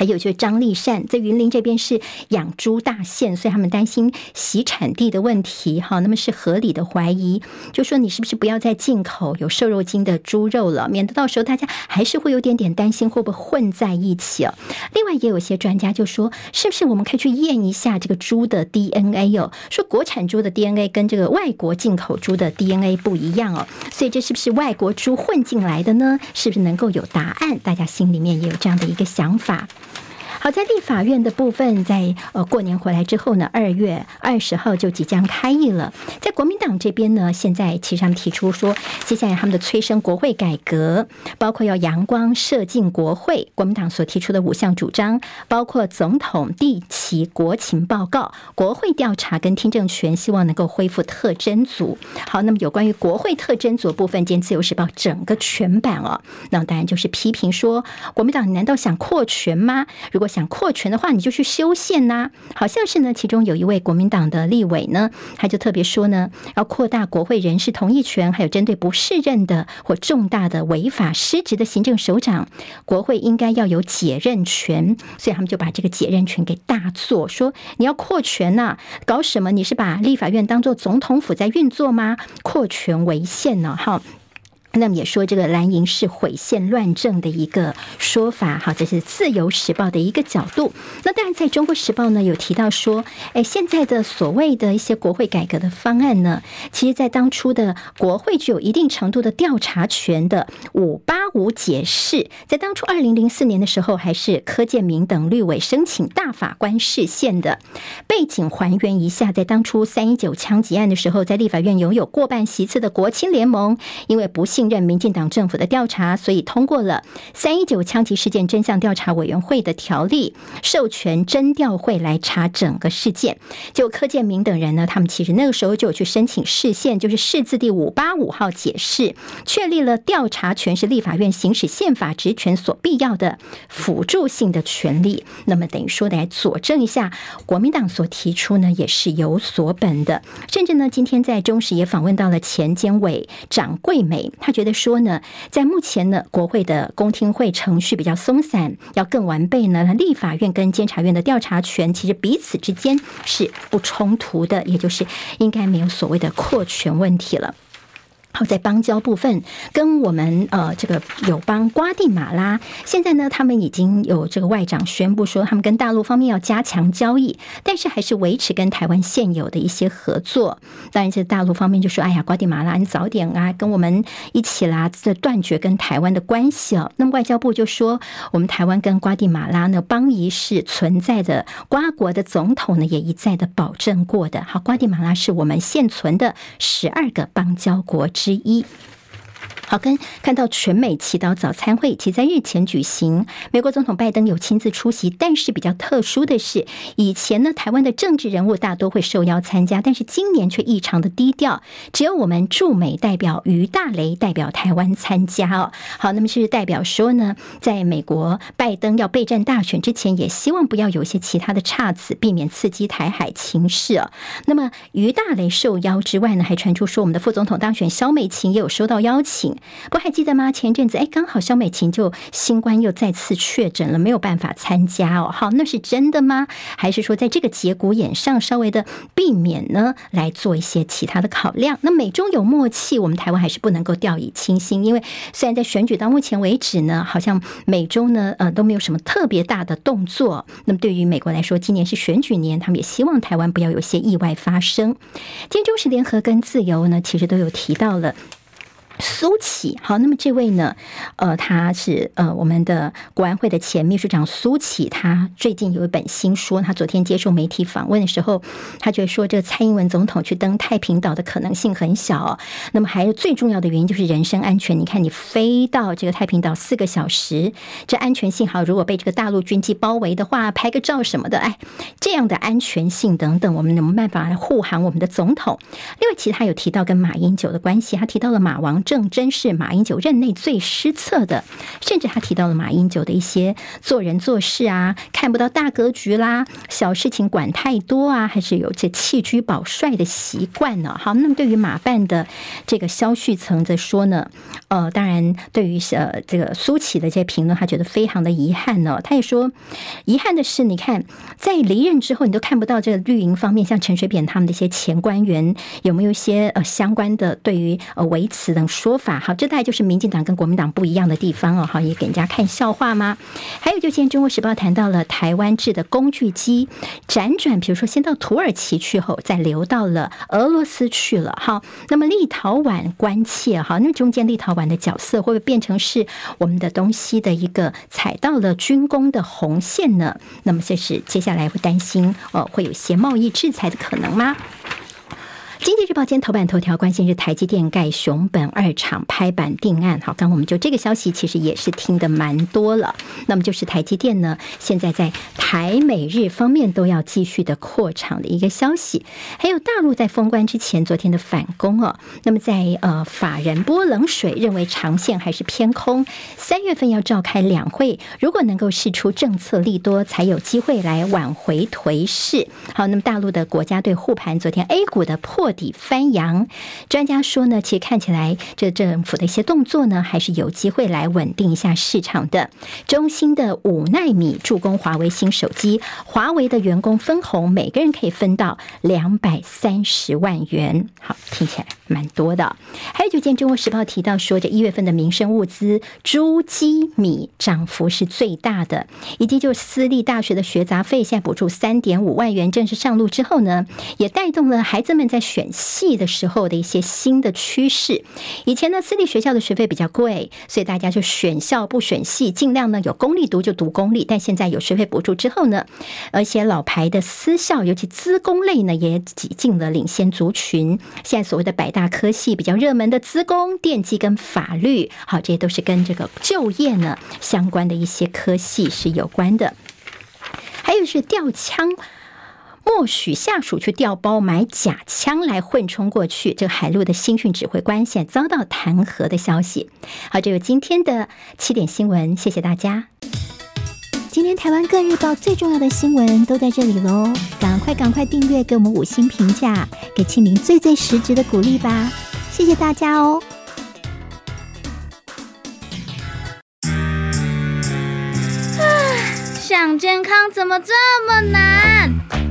还有就是张丽善在云林这边是养猪大县，所以他们担心洗产地的问题，哈，那么是合理的怀疑，就说你是不是不要再进口有瘦肉精的猪肉了，免得到时候大家还是会有点点担心会不会混在一起哦。另外也有些专家就说，是不是我们可以去验一下这个猪的 DNA 哦？说国产猪的 DNA 跟这个外国进口猪的 DNA 不一样哦，所以这是不是外国猪混进来的呢？是不是能够有答案？大家心里面也有这样的一个想法。好，在立法院的部分，在呃过年回来之后呢，二月二十号就即将开议了。在国民党这边呢，现在其实他们提出说，接下来他们的催生国会改革，包括要阳光射进国会。国民党所提出的五项主张，包括总统定期国情报告、国会调查跟听证权，希望能够恢复特征组。好，那么有关于国会特征组部分，见自由时报整个全版哦，那当然就是批评说，国民党难道想扩权吗？如果想扩权的话，你就去修宪呐。好像是呢，其中有一位国民党的立委呢，他就特别说呢，要扩大国会人事同意权，还有针对不适任的或重大的违法失职的行政首长，国会应该要有解任权。所以他们就把这个解任权给大做，说你要扩权呐，搞什么？你是把立法院当做总统府在运作吗？扩权违宪呢？哈。那么也说这个蓝营是毁宪乱政的一个说法，好，这是自由时报的一个角度。那当然，在中国时报呢有提到说，哎，现在的所谓的一些国会改革的方案呢，其实在当初的国会具有一定程度的调查权的五八五解释，在当初二零零四年的时候，还是柯建铭等绿委申请大法官释宪的背景，还原一下，在当初三一九枪击案的时候，在立法院拥有过半席次的国青联盟，因为不幸。信任民进党政府的调查，所以通过了三一九枪击事件真相调查委员会的条例，授权侦调会来查整个事件。就柯建铭等人呢，他们其实那个时候就有去申请释宪，就是释字第五八五号解释，确立了调查权是立法院行使宪法职权所必要的辅助性的权利。那么等于说来佐证一下，国民党所提出呢也是有所本的。甚至呢，今天在中时也访问到了前监委长桂觉得说呢，在目前呢，国会的公听会程序比较松散，要更完备呢，立法院跟监察院的调查权其实彼此之间是不冲突的，也就是应该没有所谓的扩权问题了。好，在邦交部分，跟我们呃这个友邦瓜地马拉，现在呢，他们已经有这个外长宣布说，他们跟大陆方面要加强交易，但是还是维持跟台湾现有的一些合作。当然，这大陆方面就说：“哎呀，瓜地马拉，你早点啊，跟我们一起啦，这断绝跟台湾的关系哦。”那么外交部就说：“我们台湾跟瓜地马拉呢，邦谊是存在的，瓜国的总统呢也一再的保证过的。好，瓜地马拉是我们现存的十二个邦交国十一。好，跟看到全美祈祷早餐会，其在日前举行，美国总统拜登有亲自出席。但是比较特殊的是，以前呢，台湾的政治人物大多会受邀参加，但是今年却异常的低调，只有我们驻美代表于大雷代表台湾参加哦。好，那么是代表说呢，在美国拜登要备战大选之前，也希望不要有一些其他的岔子，避免刺激台海情势哦。那么于大雷受邀之外呢，还传出说我们的副总统当选萧美琴也有收到邀请。不还记得吗？前阵子哎，刚好萧美琴就新冠又再次确诊了，没有办法参加哦。好，那是真的吗？还是说在这个节骨眼上稍微的避免呢，来做一些其他的考量？那美中有默契，我们台湾还是不能够掉以轻心。因为虽然在选举到目前为止呢，好像美中呢呃都没有什么特别大的动作。那么对于美国来说，今年是选举年，他们也希望台湾不要有些意外发生。今天中时联合跟自由呢，其实都有提到了。苏启，好，那么这位呢，呃，他是呃我们的国安会的前秘书长苏启，他最近有一本新书，他昨天接受媒体访问的时候，他就说，这个蔡英文总统去登太平岛的可能性很小，那么还有最重要的原因就是人身安全。你看，你飞到这个太平岛四个小时，这安全性好，如果被这个大陆军机包围的话，拍个照什么的，哎，这样的安全性等等，我们能没办法来护航我们的总统？另外，其实他有提到跟马英九的关系，他提到了马王。正真是马英九任内最失策的，甚至他提到了马英九的一些做人做事啊，看不到大格局啦，小事情管太多啊，还是有这弃车保帅的习惯呢。好，那么对于马办的这个萧旭曾则说呢，呃，当然对于呃这个苏起的这些评论，他觉得非常的遗憾呢。他也说，遗憾的是，你看在离任之后，你都看不到这个绿营方面，像陈水扁他们的一些前官员有没有一些呃相关的对于呃维持等。说法好，这大概就是民进党跟国民党不一样的地方哦，好，也给人家看笑话吗？还有，就今天《中国时报》谈到了台湾制的工具机辗转，比如说先到土耳其去后，再流到了俄罗斯去了。哈，那么立陶宛关切哈，那么中间立陶宛的角色会不会变成是我们的东西的一个踩到了军工的红线呢？那么这是接下来会担心哦，会有些贸易制裁的可能吗？经济日报今天头版头条关心是台积电盖熊本二厂拍板定案。好，刚我们就这个消息其实也是听得蛮多了。那么就是台积电呢，现在在台美日方面都要继续的扩厂的一个消息。还有大陆在封关之前昨天的反攻哦。那么在呃法人泼冷水，认为长线还是偏空。三月份要召开两会，如果能够释出政策利多，才有机会来挽回颓势。好，那么大陆的国家队护盘，昨天 A 股的破。底翻扬，专家说呢，其实看起来这政府的一些动作呢，还是有机会来稳定一下市场的。中兴的五奈米助攻华为新手机，华为的员工分红，每个人可以分到两百三十万元。好，听起来蛮多的。还有就见《中国时报》提到说，这一月份的民生物资猪鸡米涨幅是最大的，以及就私立大学的学杂费现在补助三点五万元正式上路之后呢，也带动了孩子们在学。选系的时候的一些新的趋势，以前呢，私立学校的学费比较贵，所以大家就选校不选系，尽量呢有公立读就读公立。但现在有学费补助之后呢，而且老牌的私校，尤其资工类呢，也挤进了领先族群。现在所谓的百大科系比较热门的资工、电机跟法律，好，这些都是跟这个就业呢相关的一些科系是有关的。还有是吊枪。默许下属去调包买假枪来混充过去，这个海陆的新训指挥官现遭到弹劾的消息。好，这有今天的七点新闻，谢谢大家。今天台湾各日报最重要的新闻都在这里喽，赶快赶快订阅，给我们五星评价，给清明最最实质的鼓励吧，谢谢大家哦。啊，想健康怎么这么难？